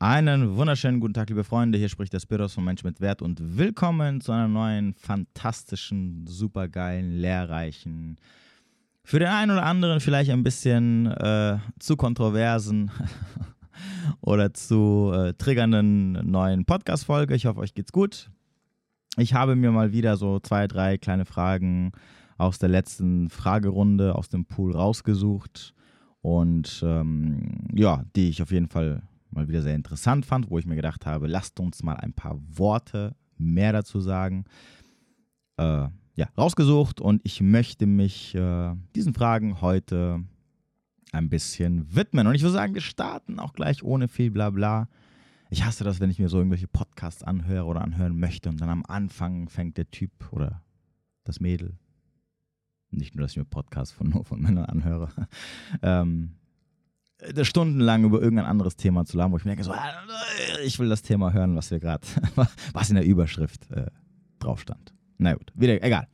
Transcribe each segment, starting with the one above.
Einen wunderschönen guten Tag, liebe Freunde. Hier spricht der Spiros von Mensch mit Wert und willkommen zu einer neuen, fantastischen, supergeilen, lehrreichen, für den einen oder anderen vielleicht ein bisschen äh, zu kontroversen oder zu äh, triggernden neuen Podcast-Folge. Ich hoffe, euch geht's gut. Ich habe mir mal wieder so zwei, drei kleine Fragen aus der letzten Fragerunde aus dem Pool rausgesucht und ähm, ja, die ich auf jeden Fall mal wieder sehr interessant fand, wo ich mir gedacht habe, lasst uns mal ein paar Worte mehr dazu sagen. Äh, ja, rausgesucht und ich möchte mich äh, diesen Fragen heute ein bisschen widmen. Und ich würde sagen, wir starten auch gleich ohne viel Blabla. Ich hasse das, wenn ich mir so irgendwelche Podcasts anhöre oder anhören möchte und dann am Anfang fängt der Typ oder das Mädel, nicht nur, dass ich mir Podcasts von, nur von Männern anhöre, ähm, stundenlang über irgendein anderes Thema zu labern, wo ich mir denke, so, äh, ich will das Thema hören, was wir gerade, was in der Überschrift äh, drauf stand. Na gut, wieder, egal.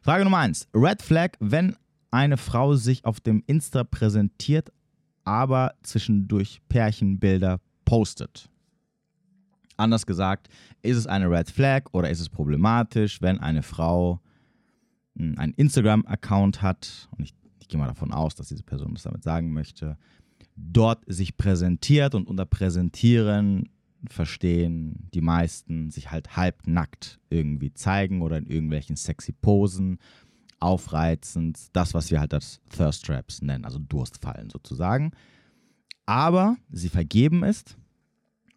Frage Nummer eins. Red Flag, wenn eine Frau sich auf dem Insta präsentiert, aber zwischendurch Pärchenbilder postet. Anders gesagt, ist es eine Red Flag oder ist es problematisch, wenn eine Frau hm, einen Instagram-Account hat, und ich, ich gehe mal davon aus, dass diese Person das damit sagen möchte, dort sich präsentiert und unter Präsentieren verstehen die meisten sich halt halbnackt irgendwie zeigen oder in irgendwelchen sexy Posen, aufreizend, das, was wir halt als Thirst Traps nennen, also Durstfallen sozusagen. Aber sie vergeben ist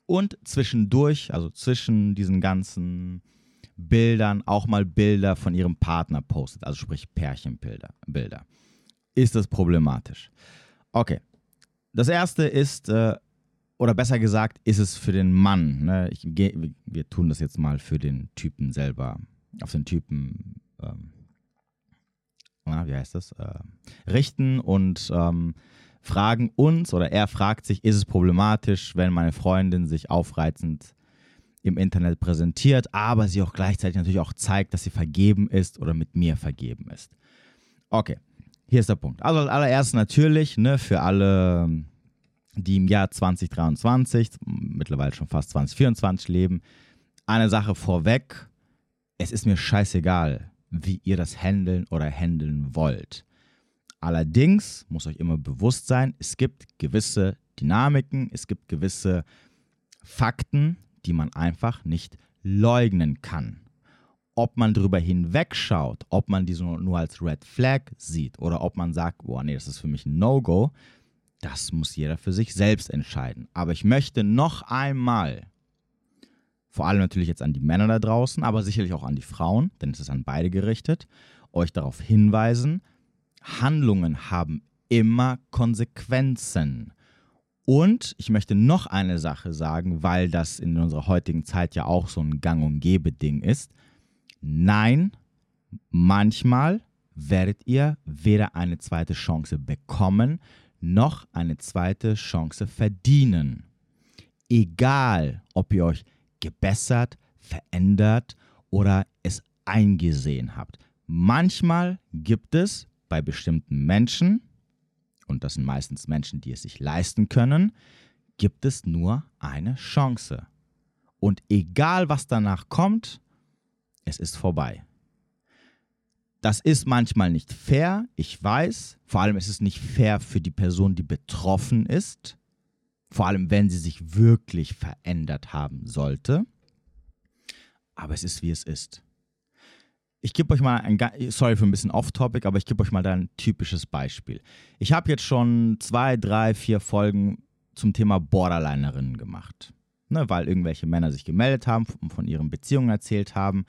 und zwischendurch, also zwischen diesen ganzen Bildern, auch mal Bilder von ihrem Partner postet, also sprich Pärchenbilder. Bilder. Ist das problematisch? Okay, das erste ist, äh, oder besser gesagt, ist es für den Mann. Ne? Ich, wir tun das jetzt mal für den Typen selber, auf den Typen, ähm, na, wie heißt das, äh, richten und ähm, fragen uns oder er fragt sich, ist es problematisch, wenn meine Freundin sich aufreizend im Internet präsentiert, aber sie auch gleichzeitig natürlich auch zeigt, dass sie vergeben ist oder mit mir vergeben ist. Okay, hier ist der Punkt. Also als allererstes natürlich, ne, für alle, die im Jahr 2023, mittlerweile schon fast 2024 leben, eine Sache vorweg. Es ist mir scheißegal, wie ihr das handeln oder handeln wollt. Allerdings muss euch immer bewusst sein, es gibt gewisse Dynamiken, es gibt gewisse Fakten, die man einfach nicht leugnen kann ob man darüber hinwegschaut, ob man diese nur als Red Flag sieht oder ob man sagt, boah, nee, das ist für mich ein No-Go, das muss jeder für sich selbst entscheiden. Aber ich möchte noch einmal, vor allem natürlich jetzt an die Männer da draußen, aber sicherlich auch an die Frauen, denn es ist an beide gerichtet, euch darauf hinweisen, Handlungen haben immer Konsequenzen. Und ich möchte noch eine Sache sagen, weil das in unserer heutigen Zeit ja auch so ein Gang- und Gebe-Ding ist. Nein, manchmal werdet ihr weder eine zweite Chance bekommen, noch eine zweite Chance verdienen. Egal, ob ihr euch gebessert, verändert oder es eingesehen habt. Manchmal gibt es bei bestimmten Menschen, und das sind meistens Menschen, die es sich leisten können, gibt es nur eine Chance. Und egal, was danach kommt, es ist vorbei. Das ist manchmal nicht fair, ich weiß. Vor allem ist es nicht fair für die Person, die betroffen ist. Vor allem, wenn sie sich wirklich verändert haben sollte. Aber es ist, wie es ist. Ich gebe euch mal ein, sorry für ein bisschen off-topic, aber ich gebe euch mal da ein typisches Beispiel. Ich habe jetzt schon zwei, drei, vier Folgen zum Thema Borderlinerinnen gemacht. Ne, weil irgendwelche Männer sich gemeldet haben und von ihren Beziehungen erzählt haben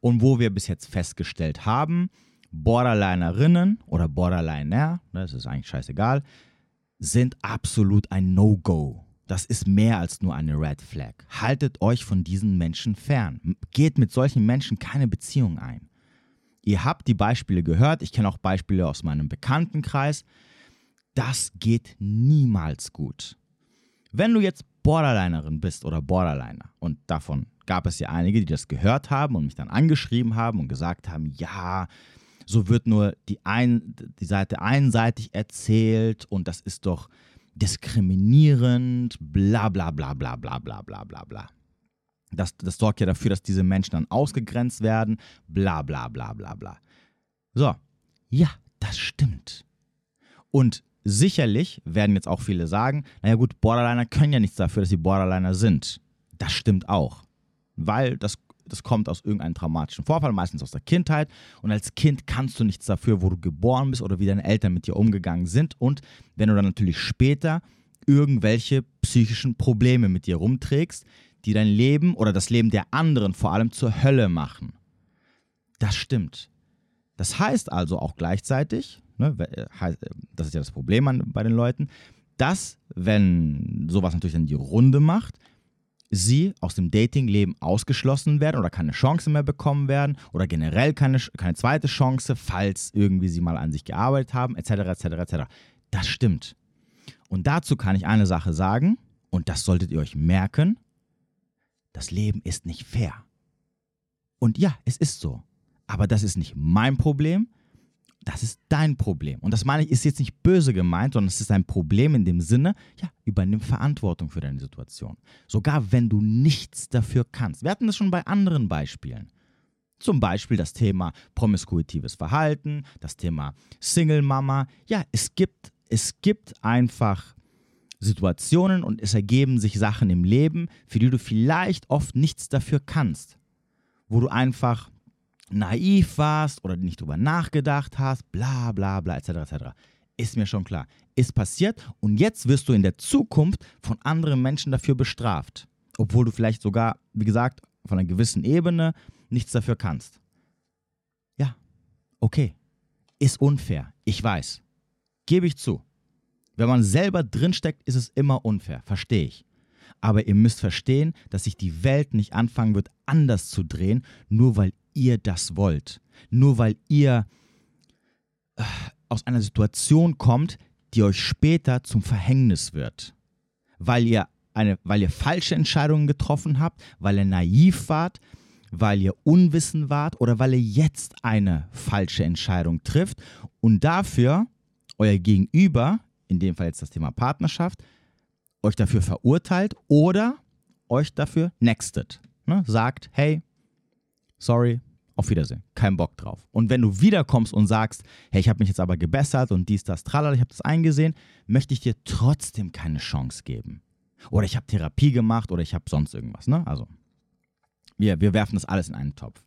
und wo wir bis jetzt festgestellt haben, Borderlinerinnen oder Borderliner, ne, das ist eigentlich scheißegal, sind absolut ein No-Go. Das ist mehr als nur eine Red Flag. Haltet euch von diesen Menschen fern. Geht mit solchen Menschen keine Beziehung ein. Ihr habt die Beispiele gehört, ich kenne auch Beispiele aus meinem Bekanntenkreis. Das geht niemals gut. Wenn du jetzt Borderlinerin bist oder Borderliner, und davon gab es ja einige, die das gehört haben und mich dann angeschrieben haben und gesagt haben, ja, so wird nur die, ein, die Seite einseitig erzählt und das ist doch diskriminierend, bla bla bla bla bla bla bla bla bla. Das, das sorgt ja dafür, dass diese Menschen dann ausgegrenzt werden, bla bla bla bla bla. So, ja, das stimmt. Und sicherlich werden jetzt auch viele sagen, naja gut, Borderliner können ja nichts dafür, dass sie Borderliner sind. Das stimmt auch. Weil das das kommt aus irgendeinem traumatischen Vorfall, meistens aus der Kindheit. Und als Kind kannst du nichts dafür, wo du geboren bist oder wie deine Eltern mit dir umgegangen sind. Und wenn du dann natürlich später irgendwelche psychischen Probleme mit dir rumträgst, die dein Leben oder das Leben der anderen vor allem zur Hölle machen. Das stimmt. Das heißt also auch gleichzeitig, ne, äh, das ist ja das Problem bei den Leuten, dass, wenn sowas natürlich dann die Runde macht, sie aus dem Datingleben ausgeschlossen werden oder keine Chance mehr bekommen werden oder generell keine, keine zweite Chance, falls irgendwie sie mal an sich gearbeitet haben, etc., etc., etc. Das stimmt. Und dazu kann ich eine Sache sagen, und das solltet ihr euch merken, das Leben ist nicht fair. Und ja, es ist so. Aber das ist nicht mein Problem, das ist dein Problem. Und das meine ich, ist jetzt nicht böse gemeint, sondern es ist ein Problem in dem Sinne, ja, übernimm Verantwortung für deine Situation. Sogar wenn du nichts dafür kannst. Wir hatten das schon bei anderen Beispielen. Zum Beispiel das Thema promiskuitives Verhalten, das Thema Single Mama. Ja, es gibt, es gibt einfach Situationen und es ergeben sich Sachen im Leben, für die du vielleicht oft nichts dafür kannst. Wo du einfach naiv warst oder nicht drüber nachgedacht hast, bla bla bla, etc. etc. Ist mir schon klar. Ist passiert und jetzt wirst du in der Zukunft von anderen Menschen dafür bestraft. Obwohl du vielleicht sogar, wie gesagt, von einer gewissen Ebene nichts dafür kannst. Ja, okay. Ist unfair. Ich weiß. Gebe ich zu. Wenn man selber drinsteckt, ist es immer unfair. Verstehe ich. Aber ihr müsst verstehen, dass sich die Welt nicht anfangen wird, anders zu drehen, nur weil ihr das wollt. Nur weil ihr äh, aus einer Situation kommt, die euch später zum Verhängnis wird. Weil ihr, eine, weil ihr falsche Entscheidungen getroffen habt, weil ihr naiv wart, weil ihr unwissen wart oder weil ihr jetzt eine falsche Entscheidung trifft und dafür euer Gegenüber, in dem Fall jetzt das Thema Partnerschaft, euch dafür verurteilt oder euch dafür nextet. Ne? Sagt, hey, sorry, auf Wiedersehen, kein Bock drauf. Und wenn du wiederkommst und sagst, hey, ich habe mich jetzt aber gebessert und dies, das, tralala, ich habe das eingesehen, möchte ich dir trotzdem keine Chance geben. Oder ich habe Therapie gemacht oder ich habe sonst irgendwas. Ne? Also, wir, wir werfen das alles in einen Topf.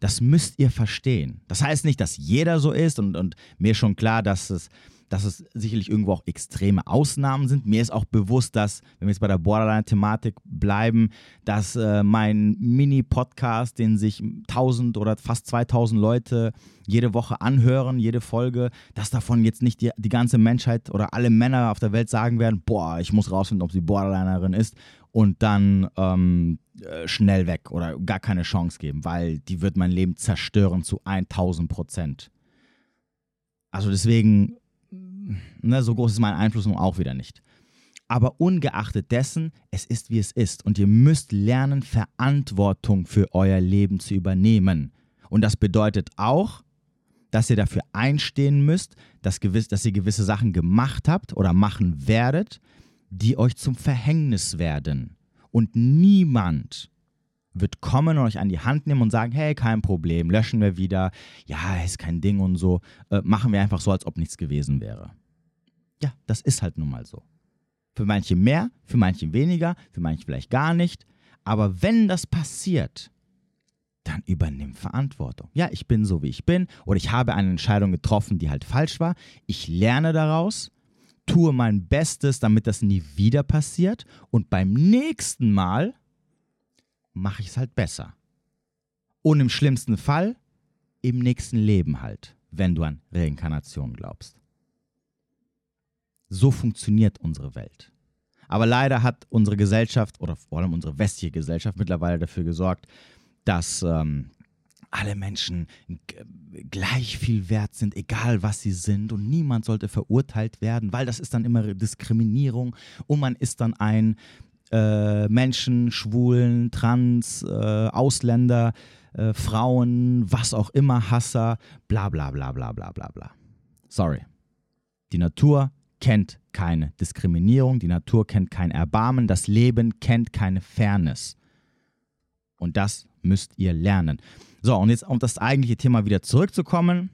Das müsst ihr verstehen. Das heißt nicht, dass jeder so ist und, und mir schon klar, dass es dass es sicherlich irgendwo auch extreme Ausnahmen sind. Mir ist auch bewusst, dass, wenn wir jetzt bei der Borderline-Thematik bleiben, dass äh, mein Mini-Podcast, den sich 1000 oder fast 2000 Leute jede Woche anhören, jede Folge, dass davon jetzt nicht die, die ganze Menschheit oder alle Männer auf der Welt sagen werden, boah, ich muss rausfinden, ob sie Borderlinerin ist und dann ähm, äh, schnell weg oder gar keine Chance geben, weil die wird mein Leben zerstören zu 1000 Prozent. Also deswegen ne, so groß ist mein Einfluss nun auch wieder nicht. Aber ungeachtet dessen, es ist wie es ist und ihr müsst lernen, Verantwortung für euer Leben zu übernehmen. Und das bedeutet auch, dass ihr dafür einstehen müsst, dass, gewiss, dass ihr gewisse Sachen gemacht habt oder machen werdet, die euch zum Verhängnis werden. Und niemand wird kommen und euch an die Hand nehmen und sagen, hey, kein Problem, löschen wir wieder, ja, ist kein Ding und so, äh, machen wir einfach so, als ob nichts gewesen wäre. Ja, das ist halt nun mal so. Für manche mehr, für manche weniger, für manche vielleicht gar nicht. Aber wenn das passiert, dann übernimm Verantwortung. Ja, ich bin so, wie ich bin oder ich habe eine Entscheidung getroffen, die halt falsch war. Ich lerne daraus, tue mein Bestes, damit das nie wieder passiert und beim nächsten Mal mache ich es halt besser. Und im schlimmsten Fall im nächsten Leben halt, wenn du an Reinkarnation glaubst. So funktioniert unsere Welt. Aber leider hat unsere Gesellschaft oder vor allem unsere westliche Gesellschaft mittlerweile dafür gesorgt, dass ähm, alle Menschen gleich viel wert sind, egal was sie sind und niemand sollte verurteilt werden, weil das ist dann immer Diskriminierung und man ist dann ein äh, Menschen, Schwulen, Trans, äh, Ausländer, äh, Frauen, was auch immer, Hasser, bla bla bla bla bla bla bla. Sorry. Die Natur kennt keine Diskriminierung, die Natur kennt kein Erbarmen, das Leben kennt keine Fairness. Und das müsst ihr lernen. So, und jetzt um das eigentliche Thema wieder zurückzukommen.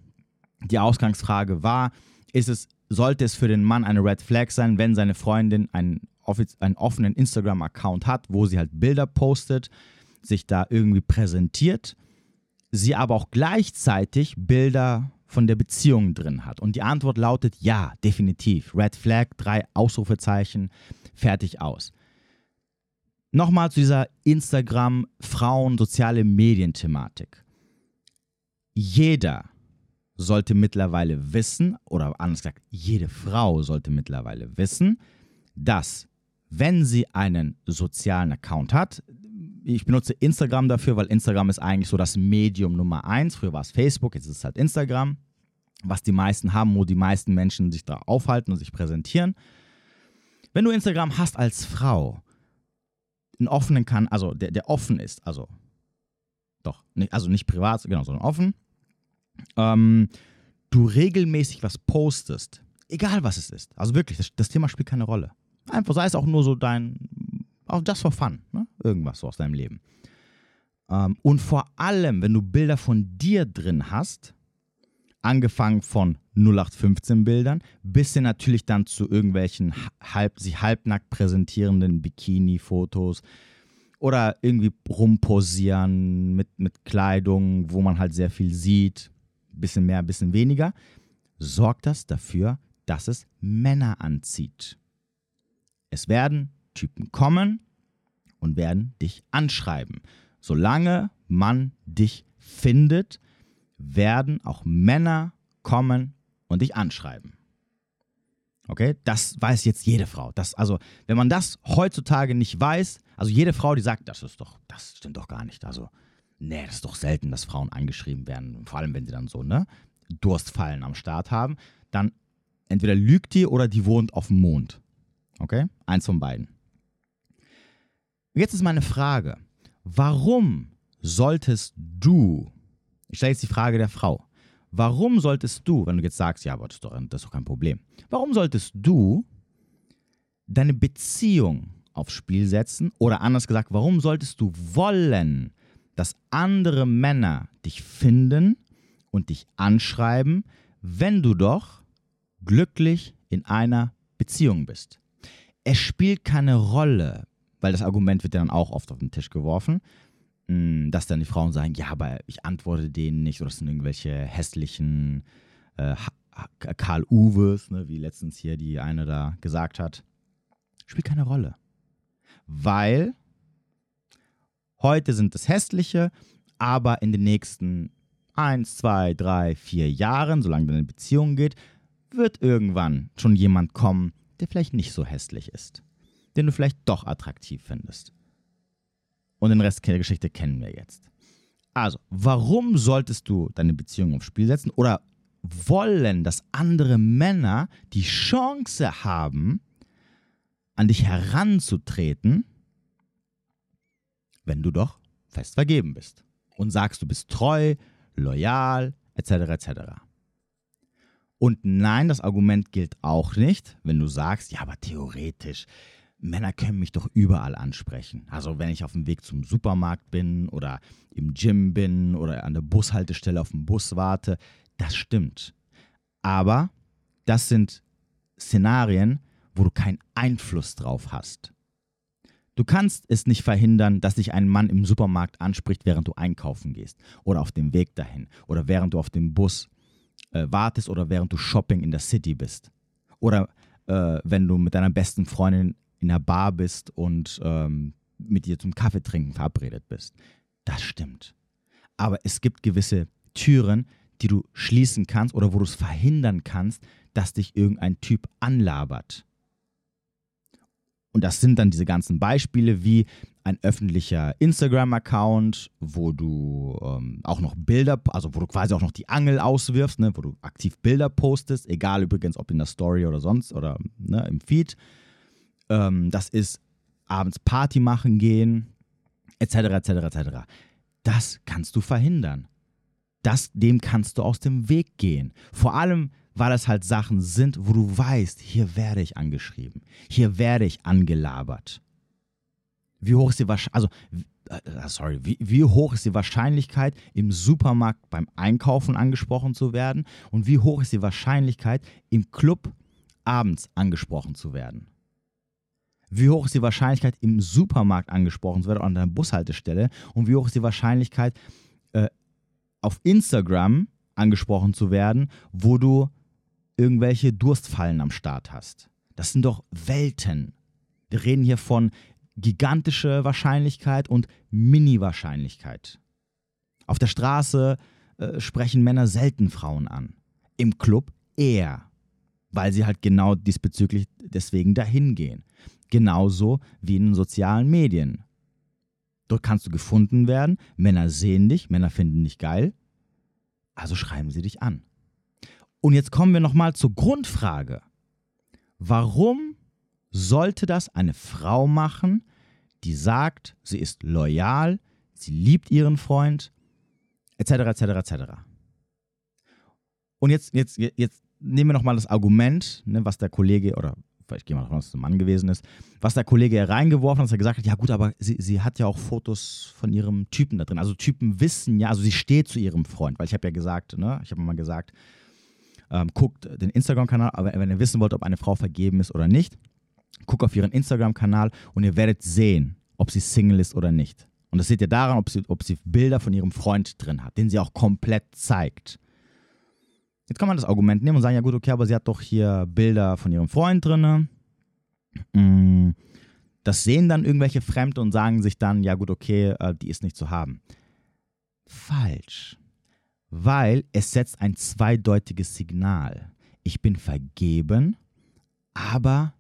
Die Ausgangsfrage war, ist es, sollte es für den Mann eine Red Flag sein, wenn seine Freundin einen, einen offenen Instagram-Account hat, wo sie halt Bilder postet, sich da irgendwie präsentiert, sie aber auch gleichzeitig Bilder von der Beziehung drin hat? Und die Antwort lautet ja, definitiv. Red Flag, drei Ausrufezeichen, fertig aus. Nochmal zu dieser Instagram, Frauen, soziale Medien-Thematik. Jeder sollte mittlerweile wissen, oder anders gesagt, jede Frau sollte mittlerweile wissen, dass wenn sie einen sozialen Account hat, ich benutze Instagram dafür, weil Instagram ist eigentlich so das Medium Nummer eins. Früher war es Facebook, jetzt ist es halt Instagram, was die meisten haben, wo die meisten Menschen sich da aufhalten und sich präsentieren. Wenn du Instagram hast als Frau, einen offenen kann, also der, der offen ist, also doch, nicht, also nicht privat, genau, sondern offen, ähm, du regelmäßig was postest, egal was es ist, also wirklich, das, das Thema spielt keine Rolle. Einfach sei es auch nur so dein, auch das for fun, ne? irgendwas so aus deinem Leben. Ähm, und vor allem, wenn du Bilder von dir drin hast, angefangen von 0815 Bildern bis hin natürlich dann zu irgendwelchen halb, sich halbnackt präsentierenden Bikini-Fotos oder irgendwie rumposieren mit, mit Kleidung, wo man halt sehr viel sieht, bisschen mehr, bisschen weniger, sorgt das dafür, dass es Männer anzieht. Es werden Typen kommen und werden dich anschreiben. Solange man dich findet, werden auch Männer kommen und dich anschreiben. Okay, das weiß jetzt jede Frau. Das, also, wenn man das heutzutage nicht weiß, also jede Frau, die sagt, das ist doch, das stimmt doch gar nicht. Also, nee, das ist doch selten, dass Frauen angeschrieben werden, vor allem wenn sie dann so, ne, Durstfallen am Start haben, dann entweder lügt die oder die wohnt auf dem Mond. Okay? Eins von beiden. Jetzt ist meine Frage: Warum solltest du, ich stelle jetzt die Frage der Frau, warum solltest du, wenn du jetzt sagst, ja, aber das ist, doch, das ist doch kein Problem, warum solltest du deine Beziehung aufs Spiel setzen? Oder anders gesagt, warum solltest du wollen, dass andere Männer dich finden und dich anschreiben, wenn du doch glücklich in einer Beziehung bist? Es spielt keine Rolle, weil das Argument wird ja dann auch oft auf den Tisch geworfen, hm, dass dann die Frauen sagen, ja, aber ich antworte denen nicht oder es sind irgendwelche hässlichen äh, Karl Uwes, ne, wie letztens hier die eine da gesagt hat. Spielt keine Rolle. Weil heute sind es hässliche, aber in den nächsten eins, zwei, drei, vier Jahren, solange deine Beziehung geht, wird irgendwann schon jemand kommen, der vielleicht nicht so hässlich ist den du vielleicht doch attraktiv findest. Und den Rest der Geschichte kennen wir jetzt. Also, warum solltest du deine Beziehung aufs Spiel setzen oder wollen, dass andere Männer die Chance haben, an dich heranzutreten, wenn du doch fest vergeben bist und sagst, du bist treu, loyal, etc. etc. Und nein, das Argument gilt auch nicht, wenn du sagst, ja, aber theoretisch, Männer können mich doch überall ansprechen. Also wenn ich auf dem Weg zum Supermarkt bin oder im Gym bin oder an der Bushaltestelle auf dem Bus warte, das stimmt. Aber das sind Szenarien, wo du keinen Einfluss drauf hast. Du kannst es nicht verhindern, dass dich ein Mann im Supermarkt anspricht, während du einkaufen gehst oder auf dem Weg dahin oder während du auf dem Bus äh, wartest oder während du Shopping in der City bist oder äh, wenn du mit deiner besten Freundin in der Bar bist und ähm, mit dir zum Kaffeetrinken verabredet bist. Das stimmt. Aber es gibt gewisse Türen, die du schließen kannst oder wo du es verhindern kannst, dass dich irgendein Typ anlabert. Und das sind dann diese ganzen Beispiele wie ein öffentlicher Instagram-Account, wo du ähm, auch noch Bilder, also wo du quasi auch noch die Angel auswirfst, ne, wo du aktiv Bilder postest, egal übrigens ob in der Story oder sonst oder ne, im Feed ähm, das ist abends Party machen gehen, etc., etc., etc. Das kannst du verhindern. Das, dem kannst du aus dem Weg gehen. Vor allem, weil es halt Sachen sind, wo du weißt, hier werde ich angeschrieben, hier werde ich angelabert. Wie hoch ist die Wahrscheinlichkeit, also, äh, sorry, wie, wie hoch ist die Wahrscheinlichkeit, im Supermarkt beim Einkaufen angesprochen zu werden und wie hoch ist die Wahrscheinlichkeit, im Club abends angesprochen zu werden? Wie hoch ist die Wahrscheinlichkeit, im Supermarkt angesprochen zu werden, an der Bushaltestelle? Und wie hoch ist die Wahrscheinlichkeit, äh, auf Instagram angesprochen zu werden, wo du irgendwelche Durstfallen am Start hast? Das sind doch Welten. Wir reden hier von gigantischer Wahrscheinlichkeit und Mini-Wahrscheinlichkeit. Auf der Straße äh, sprechen Männer selten Frauen an. Im Club eher, weil sie halt genau diesbezüglich deswegen dahin gehen. Genauso wie in den sozialen Medien. Dort kannst du gefunden werden, Männer sehen dich, Männer finden dich geil, also schreiben sie dich an. Und jetzt kommen wir nochmal zur Grundfrage. Warum sollte das eine Frau machen, die sagt, sie ist loyal, sie liebt ihren Freund, etc., etc., etc. Und jetzt, jetzt, jetzt nehmen wir nochmal das Argument, ne, was der Kollege oder ich gehe mal davon aus, dass ein Mann gewesen ist, was der Kollege reingeworfen hat, dass er gesagt hat, ja gut, aber sie, sie hat ja auch Fotos von ihrem Typen da drin. Also Typen wissen ja, also sie steht zu ihrem Freund, weil ich habe ja gesagt, ne, ich habe mal gesagt, ähm, guckt den Instagram-Kanal, aber wenn ihr wissen wollt, ob eine Frau vergeben ist oder nicht, guckt auf ihren Instagram-Kanal und ihr werdet sehen, ob sie Single ist oder nicht. Und das seht ihr daran, ob sie, ob sie Bilder von ihrem Freund drin hat, den sie auch komplett zeigt. Jetzt kann man das Argument nehmen und sagen, ja gut, okay, aber sie hat doch hier Bilder von ihrem Freund drin. Mm, das sehen dann irgendwelche Fremde und sagen sich dann, ja gut, okay, äh, die ist nicht zu haben. Falsch. Weil es setzt ein zweideutiges Signal. Ich bin vergeben, aber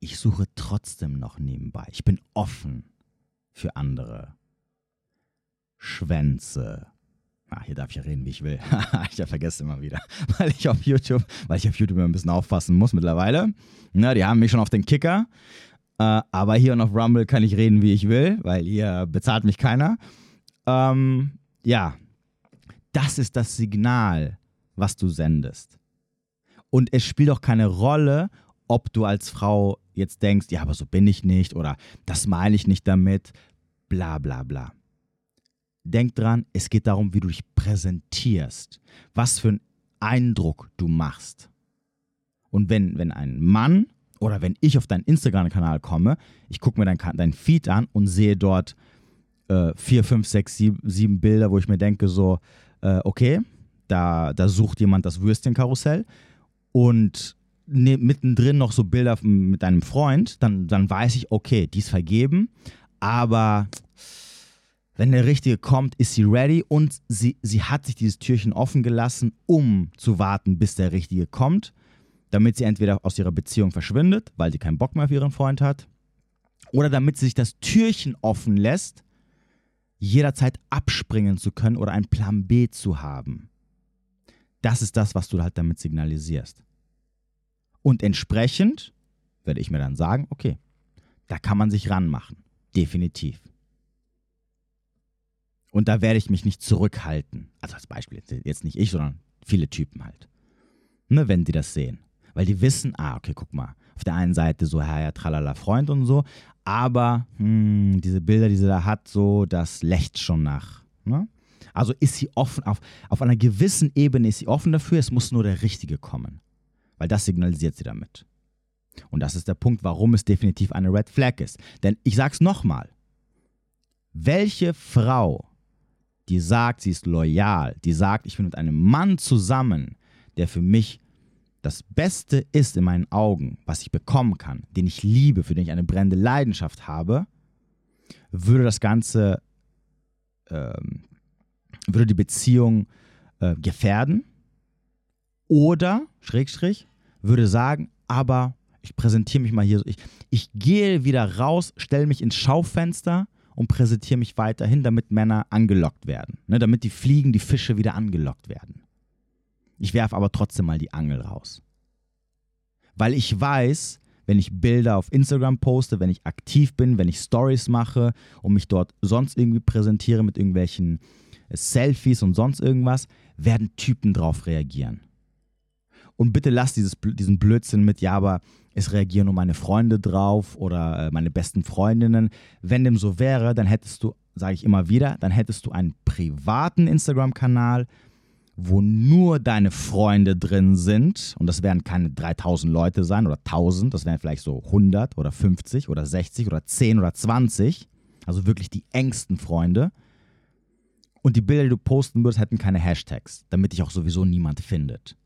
ich suche trotzdem noch nebenbei. Ich bin offen für andere. Schwänze, Ah, hier darf ich ja reden, wie ich will. ich vergesse immer wieder, weil ich auf YouTube, weil ich auf YouTube immer ein bisschen aufpassen muss mittlerweile. Na, die haben mich schon auf den Kicker. Äh, aber hier und auf Rumble kann ich reden, wie ich will, weil hier bezahlt mich keiner. Ähm, ja, das ist das Signal, was du sendest. Und es spielt auch keine Rolle, ob du als Frau jetzt denkst, ja, aber so bin ich nicht oder das meine ich nicht damit, bla bla bla denk dran, es geht darum, wie du dich präsentierst, was für einen Eindruck du machst. Und wenn, wenn ein Mann oder wenn ich auf deinen Instagram-Kanal komme, ich gucke mir dein, dein Feed an und sehe dort äh, vier, fünf, sechs, sieben, sieben Bilder, wo ich mir denke, so, äh, okay, da, da sucht jemand das Würstchenkarussell und ne, mittendrin noch so Bilder mit deinem Freund, dann, dann weiß ich, okay, die ist vergeben, aber wenn der Richtige kommt, ist sie ready und sie, sie hat sich dieses Türchen offen gelassen, um zu warten, bis der Richtige kommt, damit sie entweder aus ihrer Beziehung verschwindet, weil sie keinen Bock mehr auf ihren Freund hat, oder damit sie sich das Türchen offen lässt, jederzeit abspringen zu können oder einen Plan B zu haben. Das ist das, was du halt damit signalisierst. Und entsprechend werde ich mir dann sagen, okay, da kann man sich ranmachen. Definitiv. Und da werde ich mich nicht zurückhalten. Also als Beispiel, jetzt nicht ich, sondern viele Typen halt. Ne, wenn die das sehen. Weil die wissen, ah, okay, guck mal, auf der einen Seite so, ja, ja, tralala, Freund und so, aber hm, diese Bilder, die sie da hat, so, das lächt schon nach. Ne? Also ist sie offen, auf, auf einer gewissen Ebene ist sie offen dafür, es muss nur der Richtige kommen. Weil das signalisiert sie damit. Und das ist der Punkt, warum es definitiv eine Red Flag ist. Denn ich sag's nochmal. Welche Frau die sagt, sie ist loyal, die sagt, ich bin mit einem Mann zusammen, der für mich das Beste ist in meinen Augen, was ich bekommen kann, den ich liebe, für den ich eine brennende Leidenschaft habe, würde das Ganze, ähm, würde die Beziehung äh, gefährden oder, Schrägstrich, würde sagen, aber ich präsentiere mich mal hier, ich, ich gehe wieder raus, stelle mich ins Schaufenster und präsentiere mich weiterhin, damit Männer angelockt werden. Ne, damit die Fliegen, die Fische wieder angelockt werden. Ich werfe aber trotzdem mal die Angel raus. Weil ich weiß, wenn ich Bilder auf Instagram poste, wenn ich aktiv bin, wenn ich Stories mache und mich dort sonst irgendwie präsentiere mit irgendwelchen Selfies und sonst irgendwas, werden Typen drauf reagieren. Und bitte lass dieses, diesen Blödsinn mit, ja, aber es reagieren nur meine Freunde drauf oder äh, meine besten Freundinnen. Wenn dem so wäre, dann hättest du, sage ich immer wieder, dann hättest du einen privaten Instagram-Kanal, wo nur deine Freunde drin sind. Und das werden keine 3000 Leute sein oder 1000, das wären vielleicht so 100 oder 50 oder 60 oder 10 oder 20. Also wirklich die engsten Freunde. Und die Bilder, die du posten würdest, hätten keine Hashtags, damit dich auch sowieso niemand findet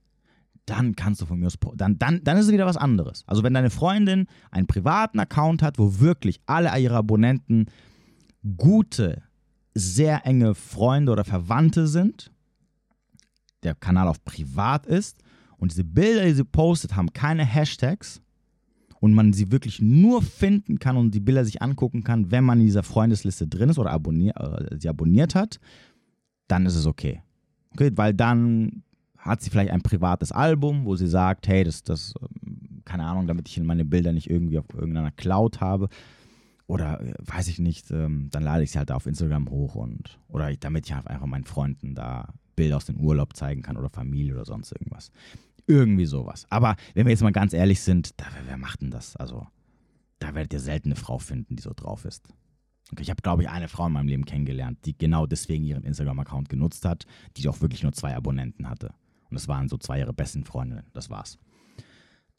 dann kannst du von mir aus, dann, dann, dann ist es wieder was anderes. Also wenn deine Freundin einen privaten Account hat, wo wirklich alle ihre Abonnenten gute, sehr enge Freunde oder Verwandte sind, der Kanal auf privat ist und diese Bilder, die sie postet, haben keine Hashtags und man sie wirklich nur finden kann und die Bilder sich angucken kann, wenn man in dieser Freundesliste drin ist oder abonnier, äh, sie abonniert hat, dann ist es okay. Okay, weil dann hat sie vielleicht ein privates Album, wo sie sagt, hey, das, das, ähm, keine Ahnung, damit ich meine Bilder nicht irgendwie auf irgendeiner Cloud habe. Oder äh, weiß ich nicht, ähm, dann lade ich sie halt auf Instagram hoch und oder ich, damit ich einfach meinen Freunden da Bilder aus dem Urlaub zeigen kann oder Familie oder sonst irgendwas. Irgendwie sowas. Aber wenn wir jetzt mal ganz ehrlich sind, da, wer macht denn das? Also, da werdet ihr selten eine Frau finden, die so drauf ist. Okay, ich habe, glaube ich, eine Frau in meinem Leben kennengelernt, die genau deswegen ihren Instagram-Account genutzt hat, die auch wirklich nur zwei Abonnenten hatte. Und das waren so zwei ihrer besten Freunde. Das war's.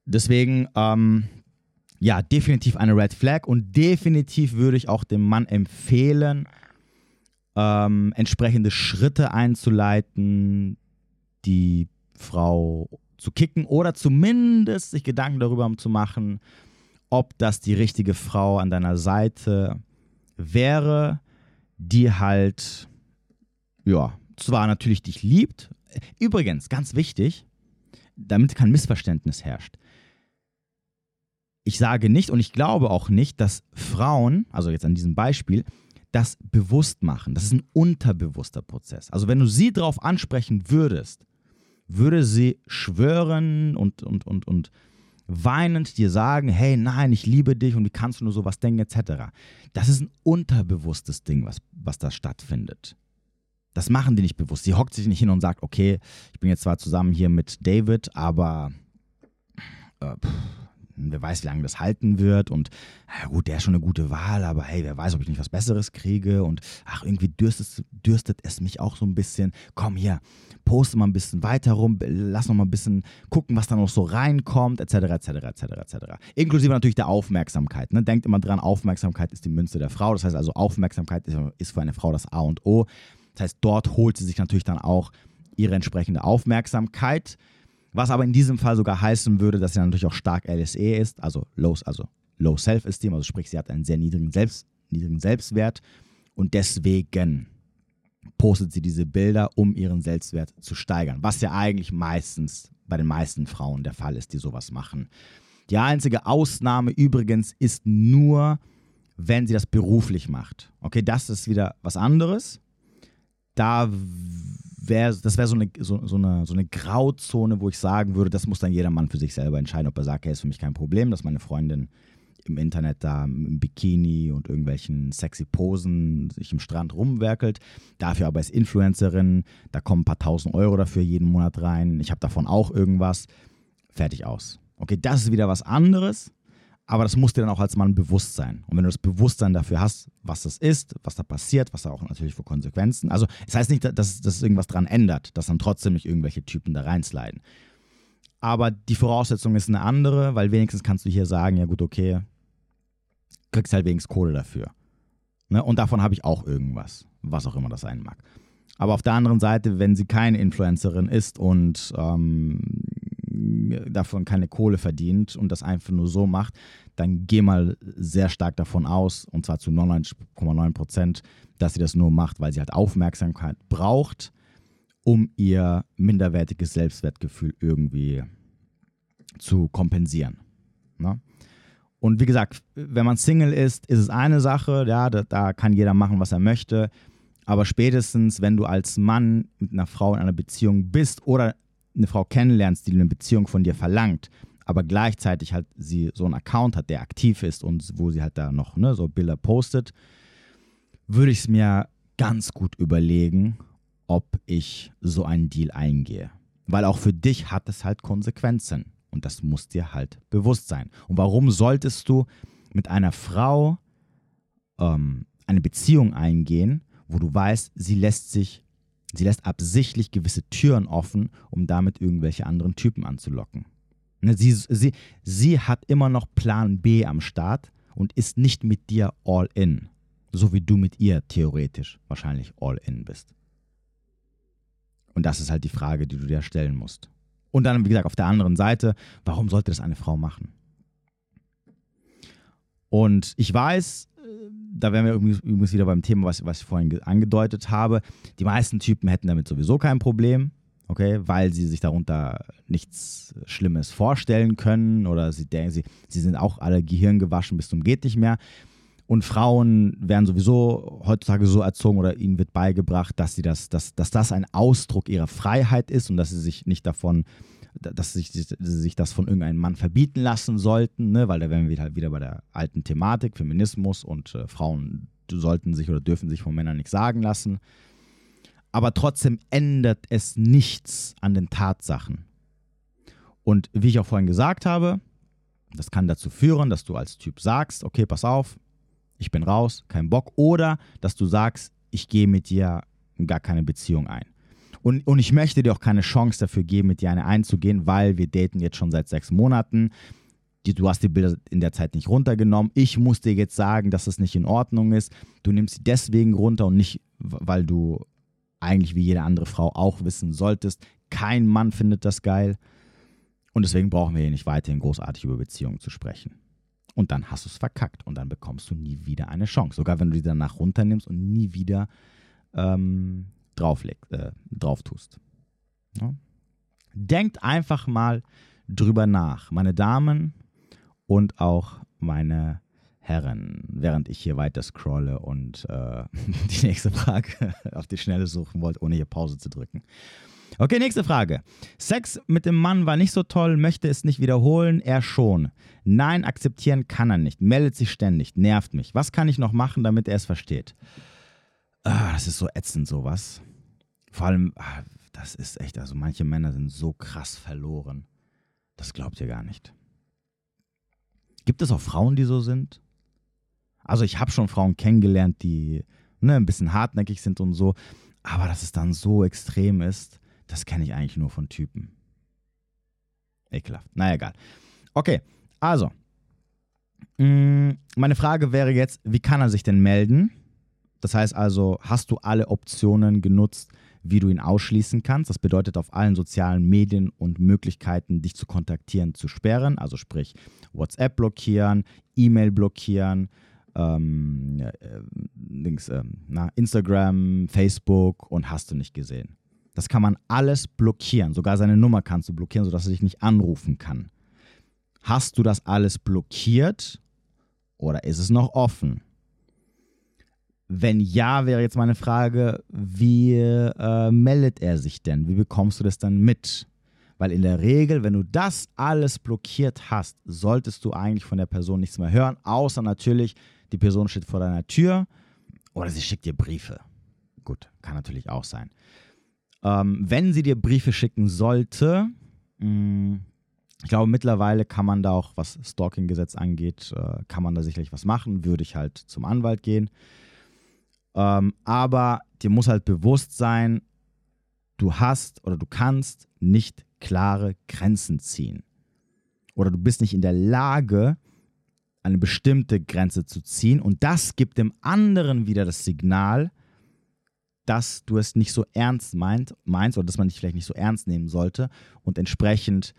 Deswegen, ähm, ja, definitiv eine Red Flag und definitiv würde ich auch dem Mann empfehlen, ähm, entsprechende Schritte einzuleiten, die Frau zu kicken oder zumindest sich Gedanken darüber zu machen, ob das die richtige Frau an deiner Seite wäre, die halt, ja, zwar natürlich dich liebt, Übrigens, ganz wichtig, damit kein Missverständnis herrscht. Ich sage nicht und ich glaube auch nicht, dass Frauen, also jetzt an diesem Beispiel, das bewusst machen. Das ist ein unterbewusster Prozess. Also wenn du sie darauf ansprechen würdest, würde sie schwören und, und, und, und weinend dir sagen, hey, nein, ich liebe dich und wie kannst du nur sowas denken, etc. Das ist ein unterbewusstes Ding, was, was da stattfindet. Das machen die nicht bewusst. Sie hockt sich nicht hin und sagt, okay, ich bin jetzt zwar zusammen hier mit David, aber äh, pff, wer weiß, wie lange das halten wird und ja gut, der ist schon eine gute Wahl, aber hey, wer weiß, ob ich nicht was Besseres kriege und ach, irgendwie dürstet, dürstet es mich auch so ein bisschen. Komm hier, poste mal ein bisschen weiter rum, lass noch mal ein bisschen gucken, was da noch so reinkommt, etc., etc., etc., etc. Inklusive natürlich der Aufmerksamkeit. Ne? Denkt immer dran, Aufmerksamkeit ist die Münze der Frau. Das heißt also, Aufmerksamkeit ist für eine Frau das A und O. Das heißt, dort holt sie sich natürlich dann auch ihre entsprechende Aufmerksamkeit. Was aber in diesem Fall sogar heißen würde, dass sie natürlich auch stark LSE ist, also Low, also Low Self-Esteem, also sprich, sie hat einen sehr niedrigen, Selbst, niedrigen Selbstwert und deswegen postet sie diese Bilder, um ihren Selbstwert zu steigern, was ja eigentlich meistens bei den meisten Frauen der Fall ist, die sowas machen. Die einzige Ausnahme übrigens ist nur, wenn sie das beruflich macht. Okay, das ist wieder was anderes da wäre, das wäre so eine, so, so, eine, so eine Grauzone, wo ich sagen würde, das muss dann jeder Mann für sich selber entscheiden, ob er sagt, hey, ist für mich kein Problem, dass meine Freundin im Internet da im Bikini und irgendwelchen sexy Posen sich im Strand rumwerkelt. Dafür aber als Influencerin, da kommen ein paar tausend Euro dafür jeden Monat rein. Ich habe davon auch irgendwas. Fertig aus. Okay, das ist wieder was anderes. Aber das muss dir dann auch als Mann bewusst sein. Und wenn du das Bewusstsein dafür hast, was das ist, was da passiert, was da auch natürlich für Konsequenzen. Also, es das heißt nicht, dass, dass irgendwas dran ändert, dass dann trotzdem nicht irgendwelche Typen da reinsliden. Aber die Voraussetzung ist eine andere, weil wenigstens kannst du hier sagen: Ja, gut, okay, kriegst halt wenigstens Kohle dafür. Ne? Und davon habe ich auch irgendwas, was auch immer das sein mag. Aber auf der anderen Seite, wenn sie keine Influencerin ist und ähm, davon keine Kohle verdient und das einfach nur so macht, dann geh mal sehr stark davon aus, und zwar zu 99,9 Prozent, dass sie das nur macht, weil sie halt Aufmerksamkeit braucht, um ihr minderwertiges Selbstwertgefühl irgendwie zu kompensieren. Ne? Und wie gesagt, wenn man Single ist, ist es eine Sache, ja, da, da kann jeder machen, was er möchte. Aber spätestens, wenn du als Mann mit einer Frau in einer Beziehung bist oder eine Frau kennenlernst, die eine Beziehung von dir verlangt, aber gleichzeitig halt sie so einen Account hat, der aktiv ist und wo sie halt da noch ne, so Bilder postet, würde ich es mir ganz gut überlegen, ob ich so einen Deal eingehe. Weil auch für dich hat es halt Konsequenzen. Und das muss dir halt bewusst sein. Und warum solltest du mit einer Frau ähm, eine Beziehung eingehen, wo du weißt, sie lässt sich, sie lässt absichtlich gewisse Türen offen, um damit irgendwelche anderen Typen anzulocken. Ne, sie, sie, sie hat immer noch Plan B am Start und ist nicht mit dir all in. So wie du mit ihr theoretisch wahrscheinlich all in bist. Und das ist halt die Frage, die du dir stellen musst. Und dann, wie gesagt, auf der anderen Seite, warum sollte das eine Frau machen? Und ich weiß, da wären wir übrigens wieder beim Thema, was, was ich vorhin angedeutet habe. Die meisten Typen hätten damit sowieso kein Problem, okay, weil sie sich darunter nichts Schlimmes vorstellen können oder sie denken, sie, sie sind auch alle gehirngewaschen bis zum geht nicht mehr. Und Frauen werden sowieso heutzutage so erzogen oder ihnen wird beigebracht, dass, sie das, dass, dass das ein Ausdruck ihrer Freiheit ist und dass sie sich nicht davon dass sich, sich das von irgendeinem Mann verbieten lassen sollten, ne? weil da wären wir halt wieder bei der alten Thematik, Feminismus und äh, Frauen sollten sich oder dürfen sich von Männern nicht sagen lassen. Aber trotzdem ändert es nichts an den Tatsachen. Und wie ich auch vorhin gesagt habe, das kann dazu führen, dass du als Typ sagst, okay, pass auf, ich bin raus, kein Bock. Oder dass du sagst, ich gehe mit dir gar keine Beziehung ein. Und, und ich möchte dir auch keine Chance dafür geben, mit dir eine einzugehen, weil wir daten jetzt schon seit sechs Monaten. Du hast die Bilder in der Zeit nicht runtergenommen. Ich muss dir jetzt sagen, dass das nicht in Ordnung ist. Du nimmst sie deswegen runter und nicht, weil du eigentlich wie jede andere Frau auch wissen solltest, kein Mann findet das geil. Und deswegen brauchen wir hier nicht weiterhin großartig über Beziehungen zu sprechen. Und dann hast du es verkackt und dann bekommst du nie wieder eine Chance. Sogar wenn du die danach runternimmst und nie wieder ähm, draufleg, äh, drauf tust. Ja? Denkt einfach mal drüber nach, meine Damen und auch meine Herren, während ich hier weiter scrolle und äh, die nächste Frage auf die Schnelle suchen wollte, ohne hier Pause zu drücken. Okay, nächste Frage. Sex mit dem Mann war nicht so toll, möchte es nicht wiederholen, er schon. Nein, akzeptieren kann er nicht, meldet sich ständig, nervt mich. Was kann ich noch machen, damit er es versteht? Ah, das ist so ätzend, sowas. Vor allem, ah, das ist echt, also manche Männer sind so krass verloren. Das glaubt ihr gar nicht. Gibt es auch Frauen, die so sind? Also ich habe schon Frauen kennengelernt, die ne, ein bisschen hartnäckig sind und so, aber dass es dann so extrem ist, das kenne ich eigentlich nur von Typen. Ekelhaft. Naja, egal. Okay, also. Mm, meine Frage wäre jetzt, wie kann er sich denn melden? Das heißt also, hast du alle Optionen genutzt, wie du ihn ausschließen kannst? Das bedeutet auf allen sozialen Medien und Möglichkeiten, dich zu kontaktieren, zu sperren. Also sprich WhatsApp blockieren, E-Mail blockieren, ähm, äh, links, äh, na, Instagram, Facebook und hast du nicht gesehen. Das kann man alles blockieren. Sogar seine Nummer kannst du blockieren, sodass er dich nicht anrufen kann. Hast du das alles blockiert oder ist es noch offen? Wenn ja, wäre jetzt meine Frage, wie äh, meldet er sich denn? Wie bekommst du das dann mit? Weil in der Regel, wenn du das alles blockiert hast, solltest du eigentlich von der Person nichts mehr hören, außer natürlich, die Person steht vor deiner Tür oder sie schickt dir Briefe. Gut, kann natürlich auch sein. Ähm, wenn sie dir Briefe schicken sollte, mh, mm, ich glaube, mittlerweile kann man da auch, was Stalking-Gesetz angeht, äh, kann man da sicherlich was machen. Würde ich halt zum Anwalt gehen. Ähm, aber dir muss halt bewusst sein, du hast oder du kannst nicht klare Grenzen ziehen. Oder du bist nicht in der Lage, eine bestimmte Grenze zu ziehen. Und das gibt dem anderen wieder das Signal, dass du es nicht so ernst meint, meinst oder dass man dich vielleicht nicht so ernst nehmen sollte. Und entsprechend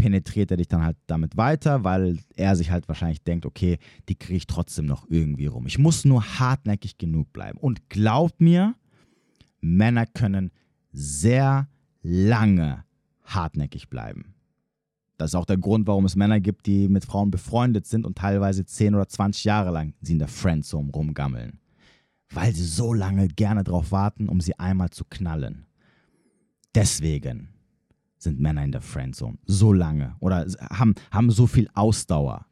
penetriert er dich dann halt damit weiter, weil er sich halt wahrscheinlich denkt, okay, die kriege ich trotzdem noch irgendwie rum. Ich muss nur hartnäckig genug bleiben. Und glaubt mir, Männer können sehr lange hartnäckig bleiben. Das ist auch der Grund, warum es Männer gibt, die mit Frauen befreundet sind und teilweise 10 oder 20 Jahre lang sie in der Friendzone rumgammeln. Weil sie so lange gerne darauf warten, um sie einmal zu knallen. Deswegen sind Männer in der Friendzone. So lange. Oder haben, haben so viel Ausdauer.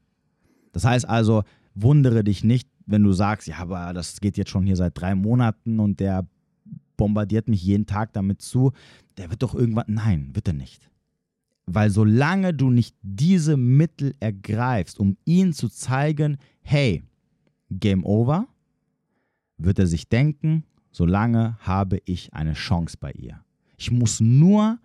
Das heißt also, wundere dich nicht, wenn du sagst, ja, aber das geht jetzt schon hier seit drei Monaten und der bombardiert mich jeden Tag damit zu, der wird doch irgendwann. Nein, wird er nicht. Weil solange du nicht diese Mittel ergreifst, um ihn zu zeigen, hey, Game over, wird er sich denken, solange habe ich eine Chance bei ihr. Ich muss nur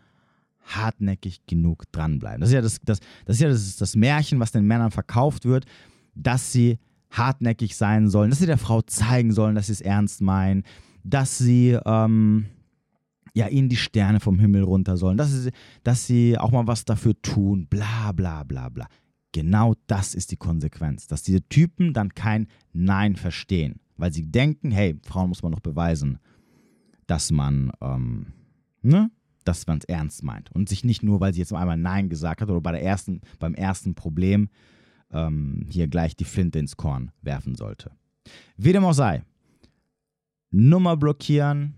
hartnäckig genug dranbleiben. Das ist ja das, das, das, ist ja das, das Märchen, was den Männern verkauft wird, dass sie hartnäckig sein sollen, dass sie der Frau zeigen sollen, dass sie es ernst meinen, dass sie ähm, ja, ihnen die Sterne vom Himmel runter sollen, dass sie, dass sie auch mal was dafür tun, bla bla bla bla. Genau das ist die Konsequenz, dass diese Typen dann kein Nein verstehen, weil sie denken, hey, Frauen muss man noch beweisen, dass man, ähm, ne, dass man es ernst meint und sich nicht nur, weil sie jetzt einmal Nein gesagt hat oder bei der ersten, beim ersten Problem ähm, hier gleich die Flinte ins Korn werfen sollte. Wie dem auch sei, Nummer blockieren,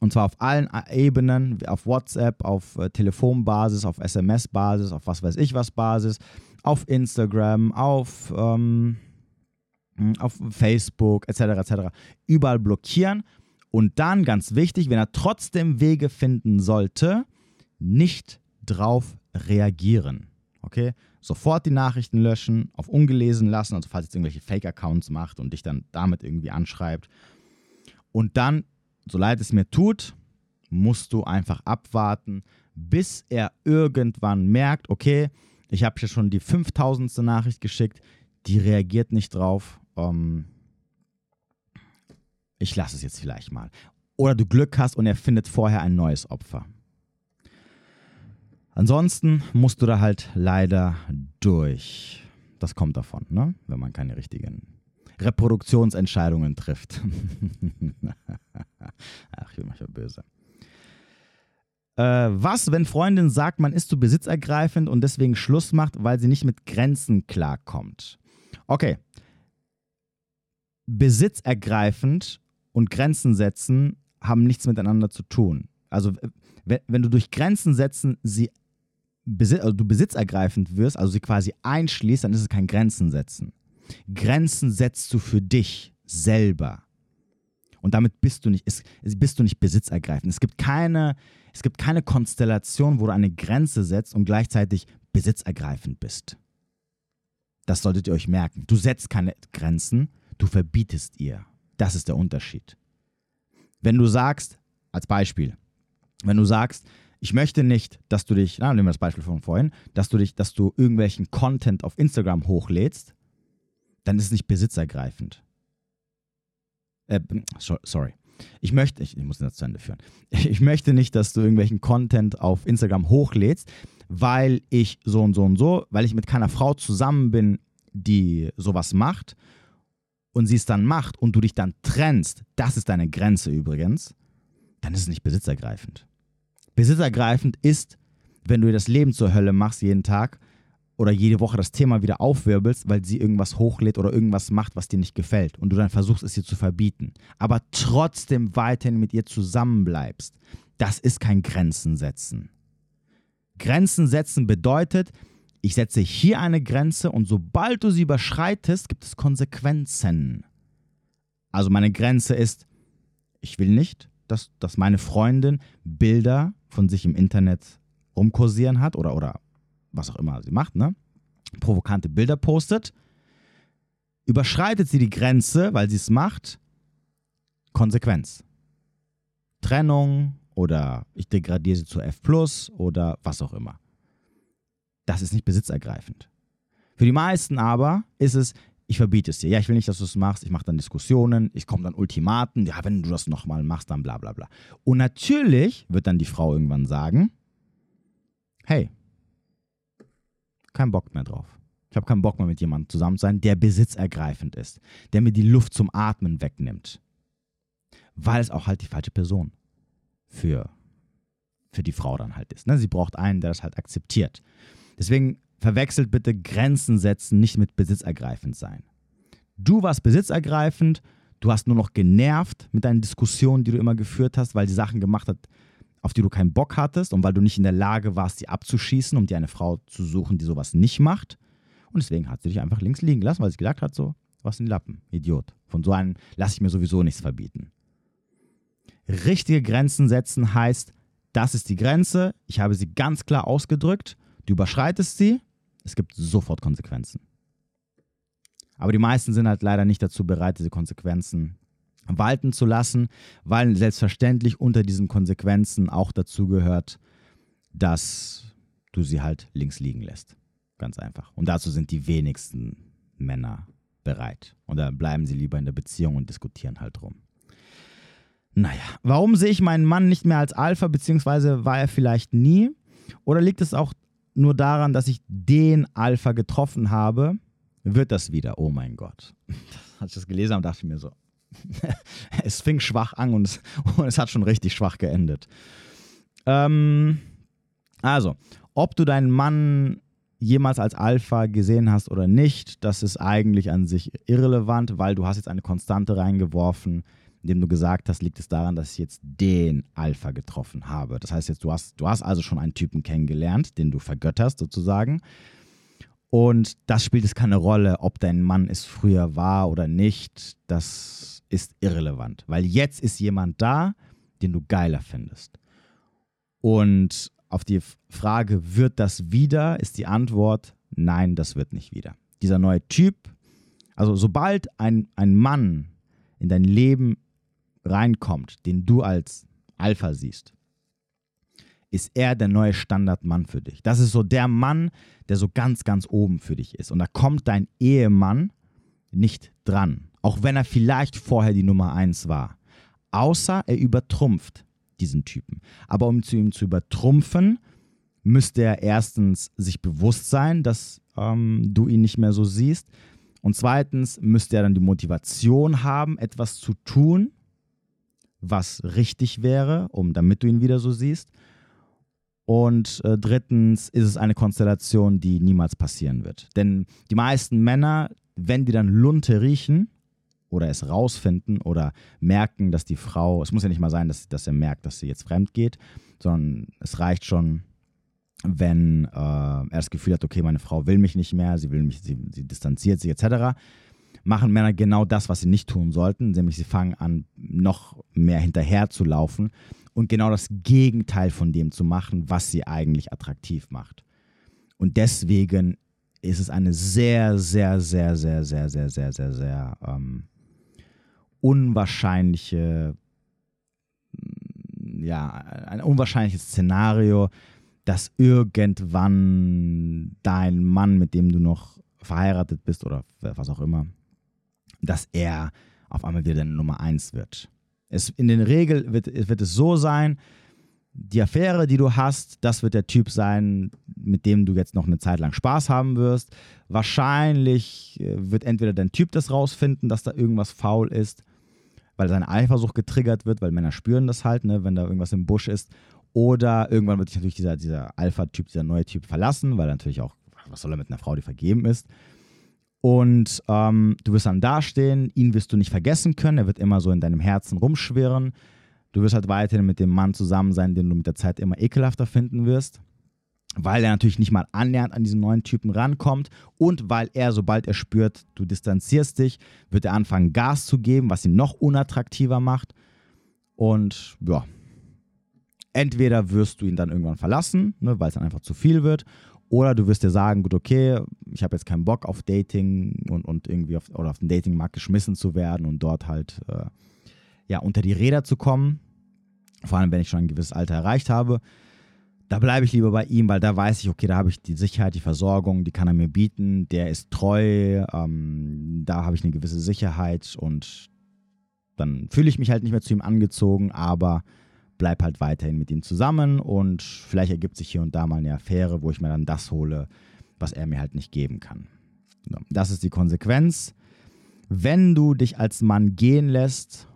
und zwar auf allen Ebenen, auf WhatsApp, auf äh, Telefonbasis, auf SMS-Basis, auf was weiß ich was Basis, auf Instagram, auf, ähm, auf Facebook, etc., etc. Überall blockieren und dann, ganz wichtig, wenn er trotzdem Wege finden sollte, nicht drauf reagieren. Okay? Sofort die Nachrichten löschen, auf ungelesen lassen, also falls jetzt irgendwelche Fake-Accounts macht und dich dann damit irgendwie anschreibt. Und dann so leid es mir tut, musst du einfach abwarten, bis er irgendwann merkt, okay, ich habe hier schon die 5000. Nachricht geschickt, die reagiert nicht drauf. Ähm, ich lasse es jetzt vielleicht mal. Oder du Glück hast und er findet vorher ein neues Opfer. Ansonsten musst du da halt leider durch. Das kommt davon, ne? wenn man keine richtigen Reproduktionsentscheidungen trifft. Ach, ich bin manchmal böse. Äh, was, wenn Freundin sagt, man ist zu besitzergreifend und deswegen Schluss macht, weil sie nicht mit Grenzen klarkommt? Okay. Besitzergreifend und Grenzen setzen haben nichts miteinander zu tun. Also, wenn du durch Grenzen setzen sie Besitz, also du besitzergreifend wirst, also sie quasi einschließt, dann ist es kein Grenzen setzen. Grenzen setzt du für dich selber. Und damit bist du nicht, bist du nicht besitzergreifend. Es gibt, keine, es gibt keine Konstellation, wo du eine Grenze setzt und gleichzeitig besitzergreifend bist. Das solltet ihr euch merken. Du setzt keine Grenzen, du verbietest ihr. Das ist der Unterschied. Wenn du sagst, als Beispiel, wenn du sagst, ich möchte nicht, dass du dich, na, nehmen wir das Beispiel von vorhin, dass du dich, dass du irgendwelchen Content auf Instagram hochlädst, dann ist es nicht besitzergreifend. Äh, sorry. Ich möchte, ich, ich muss das zu Ende führen. Ich möchte nicht, dass du irgendwelchen Content auf Instagram hochlädst, weil ich so und so und so, weil ich mit keiner Frau zusammen bin, die sowas macht und sie es dann macht und du dich dann trennst, das ist deine Grenze übrigens, dann ist es nicht besitzergreifend. Besitzergreifend ist, wenn du dir das Leben zur Hölle machst jeden Tag oder jede Woche das Thema wieder aufwirbelst, weil sie irgendwas hochlädt oder irgendwas macht, was dir nicht gefällt und du dann versuchst, es ihr zu verbieten, aber trotzdem weiterhin mit ihr zusammenbleibst, das ist kein Grenzen setzen. Grenzen setzen bedeutet, ich setze hier eine Grenze und sobald du sie überschreitest, gibt es Konsequenzen. Also meine Grenze ist, ich will nicht, dass, dass meine Freundin Bilder von sich im Internet rumkursieren hat oder, oder was auch immer sie macht, ne? provokante Bilder postet, überschreitet sie die Grenze, weil sie es macht, Konsequenz. Trennung oder ich degradiere sie zu F oder was auch immer. Das ist nicht besitzergreifend. Für die meisten aber ist es, ich verbiete es dir. Ja, ich will nicht, dass du es machst. Ich mache dann Diskussionen. Ich komme dann Ultimaten. Ja, wenn du das nochmal machst, dann bla bla bla. Und natürlich wird dann die Frau irgendwann sagen, hey, keinen Bock mehr drauf. Ich habe keinen Bock mehr mit jemandem zusammen zu sein, der besitzergreifend ist, der mir die Luft zum Atmen wegnimmt. Weil es auch halt die falsche Person für, für die Frau dann halt ist. Ne? Sie braucht einen, der das halt akzeptiert. Deswegen verwechselt bitte Grenzen setzen nicht mit besitzergreifend sein. Du warst besitzergreifend, du hast nur noch genervt mit deinen Diskussionen, die du immer geführt hast, weil sie Sachen gemacht hat, auf die du keinen Bock hattest und weil du nicht in der Lage warst, sie abzuschießen, um dir eine Frau zu suchen, die sowas nicht macht. Und deswegen hat sie dich einfach links liegen lassen, weil sie gedacht hat, so, was sind die Lappen, Idiot. Von so einem lasse ich mir sowieso nichts verbieten. Richtige Grenzen setzen heißt, das ist die Grenze, ich habe sie ganz klar ausgedrückt, du überschreitest sie, es gibt sofort Konsequenzen. Aber die meisten sind halt leider nicht dazu bereit, diese Konsequenzen walten zu lassen, weil selbstverständlich unter diesen Konsequenzen auch dazu gehört, dass du sie halt links liegen lässt. Ganz einfach. Und dazu sind die wenigsten Männer bereit. Und da bleiben sie lieber in der Beziehung und diskutieren halt drum. Naja, warum sehe ich meinen Mann nicht mehr als Alpha, beziehungsweise war er vielleicht nie? Oder liegt es auch nur daran, dass ich den Alpha getroffen habe? Wird das wieder? Oh mein Gott. Als ich das gelesen habe, dachte ich mir so, es fing schwach an und es, und es hat schon richtig schwach geendet. Ähm, also, ob du deinen Mann jemals als Alpha gesehen hast oder nicht, das ist eigentlich an sich irrelevant, weil du hast jetzt eine Konstante reingeworfen, indem du gesagt hast, liegt es daran, dass ich jetzt den Alpha getroffen habe. Das heißt jetzt, du hast, du hast also schon einen Typen kennengelernt, den du vergötterst sozusagen. Und das spielt es keine Rolle, ob dein Mann es früher war oder nicht. Das ist irrelevant, weil jetzt ist jemand da, den du geiler findest. Und auf die Frage, wird das wieder, ist die Antwort, nein, das wird nicht wieder. Dieser neue Typ, also sobald ein, ein Mann in dein Leben reinkommt, den du als Alpha siehst, ist er der neue Standardmann für dich. Das ist so der Mann, der so ganz, ganz oben für dich ist. Und da kommt dein Ehemann nicht dran, auch wenn er vielleicht vorher die Nummer eins war. Außer er übertrumpft diesen Typen. Aber um zu ihm zu übertrumpfen, müsste er erstens sich bewusst sein, dass ähm, du ihn nicht mehr so siehst. Und zweitens müsste er dann die Motivation haben, etwas zu tun, was richtig wäre, um damit du ihn wieder so siehst. Und äh, drittens ist es eine Konstellation, die niemals passieren wird. Denn die meisten Männer, wenn die dann Lunte riechen, oder es rausfinden oder merken, dass die Frau, es muss ja nicht mal sein, dass, dass er merkt, dass sie jetzt fremd geht, sondern es reicht schon, wenn äh, er das Gefühl hat, okay, meine Frau will mich nicht mehr, sie will mich, sie, sie distanziert sich etc., machen Männer genau das, was sie nicht tun sollten, nämlich sie fangen an, noch mehr hinterher zu laufen und genau das Gegenteil von dem zu machen, was sie eigentlich attraktiv macht. Und deswegen ist es eine sehr, sehr, sehr, sehr, sehr, sehr, sehr, sehr, sehr ähm, unwahrscheinliche, ja, ein unwahrscheinliches Szenario, dass irgendwann dein Mann, mit dem du noch verheiratet bist oder was auch immer, dass er auf einmal wieder Nummer eins wird. Es, in der Regel wird, wird es so sein, die Affäre, die du hast, das wird der Typ sein, mit dem du jetzt noch eine Zeit lang Spaß haben wirst. Wahrscheinlich äh, wird entweder dein Typ das rausfinden, dass da irgendwas faul ist weil seine Eifersucht getriggert wird, weil Männer spüren das halt, ne, wenn da irgendwas im Busch ist. Oder irgendwann wird sich natürlich dieser, dieser Alpha-Typ, dieser neue Typ verlassen, weil er natürlich auch, was soll er mit einer Frau, die vergeben ist. Und ähm, du wirst dann dastehen, ihn wirst du nicht vergessen können, er wird immer so in deinem Herzen rumschwirren. Du wirst halt weiterhin mit dem Mann zusammen sein, den du mit der Zeit immer ekelhafter finden wirst weil er natürlich nicht mal annähernd an diesen neuen Typen rankommt und weil er, sobald er spürt, du distanzierst dich, wird er anfangen, Gas zu geben, was ihn noch unattraktiver macht. Und ja, entweder wirst du ihn dann irgendwann verlassen, ne, weil es dann einfach zu viel wird, oder du wirst dir sagen, gut, okay, ich habe jetzt keinen Bock auf Dating und, und irgendwie auf, oder auf den Datingmarkt geschmissen zu werden und dort halt äh, ja, unter die Räder zu kommen. Vor allem, wenn ich schon ein gewisses Alter erreicht habe da bleibe ich lieber bei ihm, weil da weiß ich, okay, da habe ich die Sicherheit, die Versorgung, die kann er mir bieten, der ist treu, ähm, da habe ich eine gewisse Sicherheit und dann fühle ich mich halt nicht mehr zu ihm angezogen, aber bleib halt weiterhin mit ihm zusammen und vielleicht ergibt sich hier und da mal eine Affäre, wo ich mir dann das hole, was er mir halt nicht geben kann. Das ist die Konsequenz. Wenn du dich als Mann gehen lässt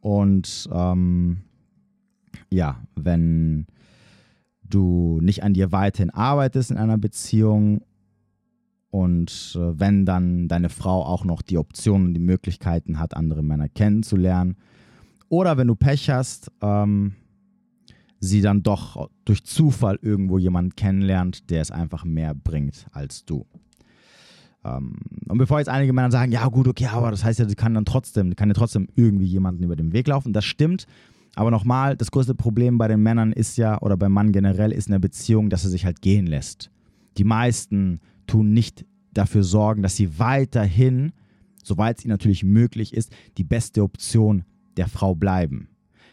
und ähm, ja, wenn du nicht an dir weiterhin arbeitest in einer Beziehung und äh, wenn dann deine Frau auch noch die Optionen, die Möglichkeiten hat, andere Männer kennenzulernen oder wenn du Pech hast, ähm, sie dann doch durch Zufall irgendwo jemanden kennenlernt, der es einfach mehr bringt als du. Ähm, und bevor jetzt einige Männer sagen, ja gut, okay, aber das heißt ja, sie kann dann trotzdem, kann ja trotzdem irgendwie jemanden über den Weg laufen, das stimmt, Aber nochmal, das größte Problem bei den Männern ist ja, oder beim Mann generell, ist in der Beziehung, dass er sich halt gehen lässt. Die meisten tun nicht dafür sorgen, dass sie weiterhin, soweit es ihnen natürlich möglich ist, die beste Option der Frau bleiben.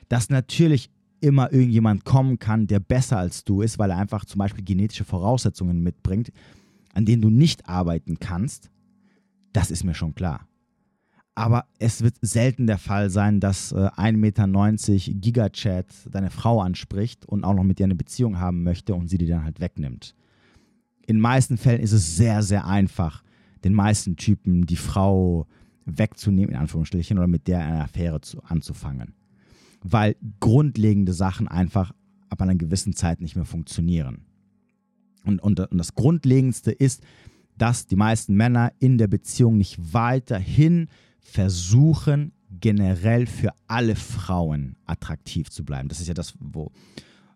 Dass natürlich immer irgendjemand kommen kann, der besser als du ist, weil er einfach zum Beispiel genetische Voraussetzungen mitbringt, an denen du nicht arbeiten kannst, das ist mir schon klar. Aber es wird selten der Fall sein, dass äh, 1,90 Meter Gigachat deine Frau anspricht und auch noch mit dir eine Beziehung haben möchte und sie dir dann halt wegnimmt. In meisten Fällen ist es sehr, sehr einfach, den meisten Typen die Frau wegzunehmen, in Anführungsstrichen, oder mit der eine Affäre zu, anzufangen. Weil grundlegende Sachen einfach ab einer gewissen Zeit nicht mehr funktionieren. Und, und, und das Grundlegendste ist, dass die meisten Männer in der Beziehung nicht weiterhin versuchen, generell für alle Frauen attraktiv zu bleiben. Das ist ja das, wo,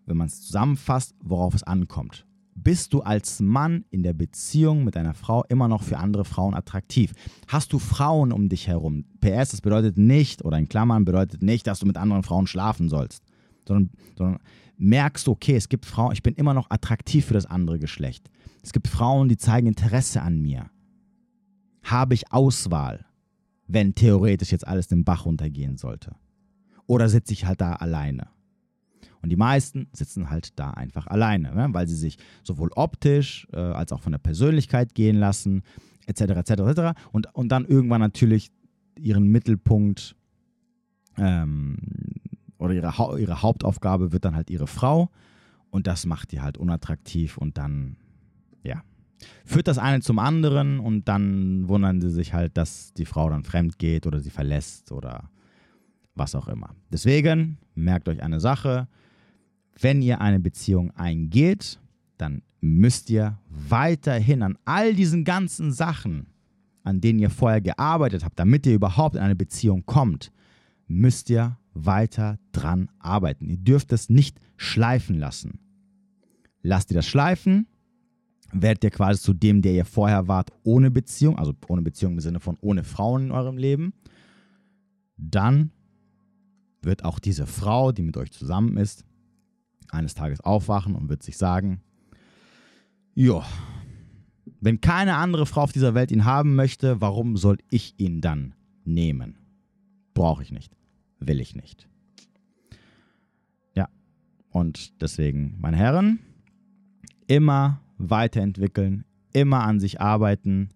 wenn man es zusammenfasst, worauf es ankommt. Bist du als Mann in der Beziehung mit deiner Frau immer noch für andere Frauen attraktiv? Hast du Frauen um dich herum? PS, das bedeutet nicht, oder in Klammern bedeutet nicht, dass du mit anderen Frauen schlafen sollst, sondern, sondern merkst du, okay, es gibt Frauen, ich bin immer noch attraktiv für das andere Geschlecht. Es gibt Frauen, die zeigen Interesse an mir. Habe ich Auswahl? wenn theoretisch jetzt alles den Bach runtergehen sollte? Oder sitze ich halt da alleine? Und die meisten sitzen halt da einfach alleine, ne? weil sie sich sowohl optisch äh, als auch von der Persönlichkeit gehen lassen, etc., etc., etc. Und, und dann irgendwann natürlich ihren Mittelpunkt ähm, oder ihre, ha ihre Hauptaufgabe wird dann halt ihre Frau und das macht die halt unattraktiv und dann, ja, führt das eine zum anderen und dann wundern sie sich halt, dass die Frau dann fremd geht oder sie verlässt oder was auch immer. Deswegen merkt euch eine Sache, wenn ihr eine Beziehung eingeht, dann müsst ihr weiterhin an all diesen ganzen Sachen, an denen ihr vorher gearbeitet habt, damit ihr überhaupt in eine Beziehung kommt, müsst ihr weiter dran arbeiten. Ihr dürft es nicht schleifen lassen. Lasst ihr das schleifen, werdet ihr quasi zu dem, der ihr vorher wart, ohne Beziehung, also ohne Beziehung im Sinne von ohne Frauen in eurem Leben, dann wird auch diese Frau, die mit euch zusammen ist, eines Tages aufwachen und wird sich sagen, ja, wenn keine andere Frau auf dieser Welt ihn haben möchte, warum soll ich ihn dann nehmen? Brauche ich nicht, will ich nicht. Ja, und deswegen, meine Herren, immer weiterentwickeln, immer an sich arbeiten,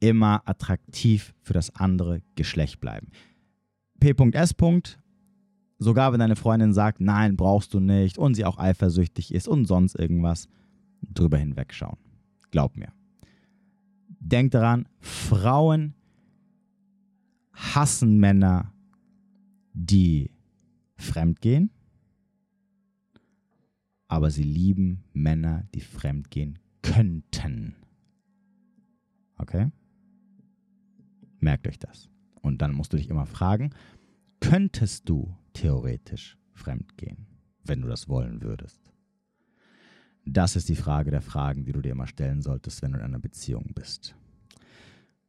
immer attraktiv für das andere Geschlecht bleiben. P.S. Sogar wenn deine Freundin sagt, nein, brauchst du nicht und sie auch eifersüchtig ist und sonst irgendwas, drüber hinwegschauen. Glaub mir. Denk daran, Frauen hassen Männer, die fremdgehen aber sie lieben Männer, die fremdgehen könnten. Okay? Merkt euch das. Und dann musst du dich immer fragen, könntest du theoretisch fremdgehen, wenn du das wollen würdest? Das ist die Frage der Fragen, die du dir immer stellen solltest, wenn du in einer Beziehung bist.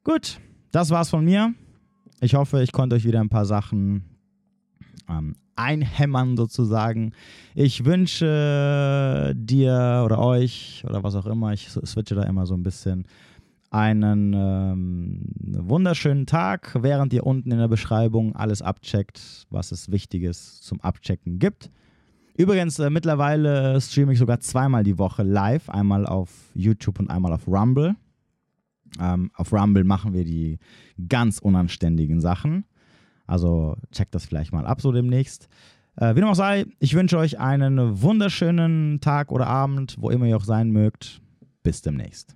Gut, das war's von mir. Ich hoffe, ich konnte euch wieder ein paar Sachen ähm, einhämmern sozusagen. Ich wünsche dir oder euch oder was auch immer, ich switche da immer so ein bisschen, einen ähm, wunderschönen Tag, während ihr unten in der Beschreibung alles abcheckt, was es Wichtiges zum Abchecken gibt. Übrigens, äh, mittlerweile streame ich sogar zweimal die Woche live, einmal auf YouTube und einmal auf Rumble. Ähm, auf Rumble machen wir die ganz unanständigen Sachen. Also checkt das vielleicht mal ab so demnächst. Äh, wie dem auch sei, ich wünsche euch einen wunderschönen Tag oder Abend, wo immer ihr auch sein mögt. Bis demnächst.